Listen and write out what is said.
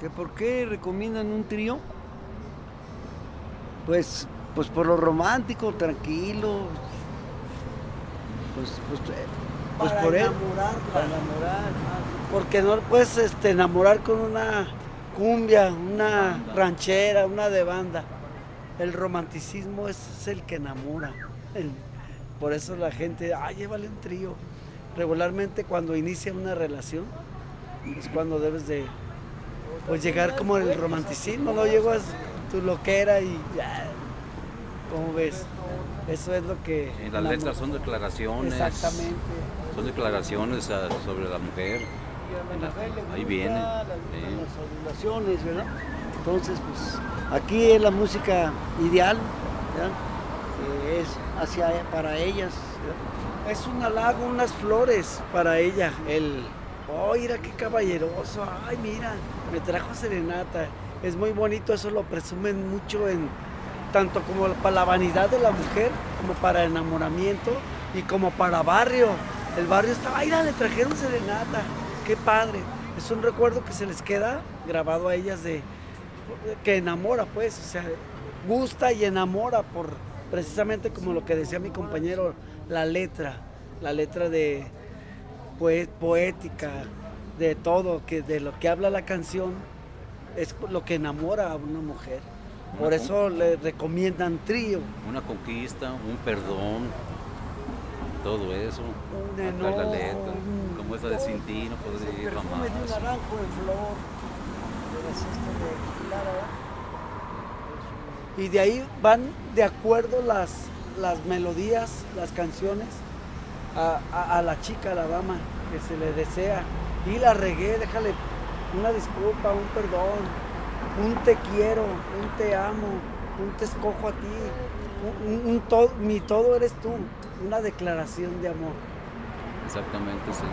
¿Que ¿Por qué recomiendan un trío? Pues, pues por lo romántico, tranquilo. Pues, pues, eh, pues Para por él. Para enamorar. Porque no puedes este, enamorar con una cumbia, una ranchera, una de banda. El romanticismo es, es el que enamora. El- Por eso la gente, ah, llévale un trío. Regularmente cuando inicia una relación es cuando debes de pues llegar como el romanticismo, no llegas tu loquera y ya. ¿Cómo ves? Eso es lo que. Y las letras son declaraciones. Exactamente. Son declaraciones ah, sobre la mujer. Ahí viene, Las, sí. ¿verdad? Entonces, pues aquí es la música ideal, ¿verdad? Que es hacia para ellas. ¿verdad? Es un halago, unas flores para ella. El, oh, mira qué caballeroso, ay, mira, me trajo serenata. Es muy bonito, eso lo presumen mucho en tanto como para la vanidad de la mujer, como para enamoramiento y como para barrio. El barrio estaba, mira, le trajeron serenata, qué padre. Es un recuerdo que se les queda grabado a ellas de que enamora, pues, o sea, gusta y enamora por precisamente como lo que decía mi compañero, la letra, la letra de poética, de todo, que de lo que habla la canción, es lo que enamora a una mujer. Por eso le recomiendan trío. Una conquista, un perdón, todo eso. Un la letra. Como esa de sin ti no podría ir de un jamás. naranjo en flor. estas de. Y de ahí van de acuerdo las, las melodías, las canciones a, a- la chica, a la dama que se le desea. Y la regué, déjale una disculpa, un perdón, un te quiero, un te amo, un te escojo a ti, un, un- un to- mi todo eres tú, una declaración de amor. Exactamente, sí.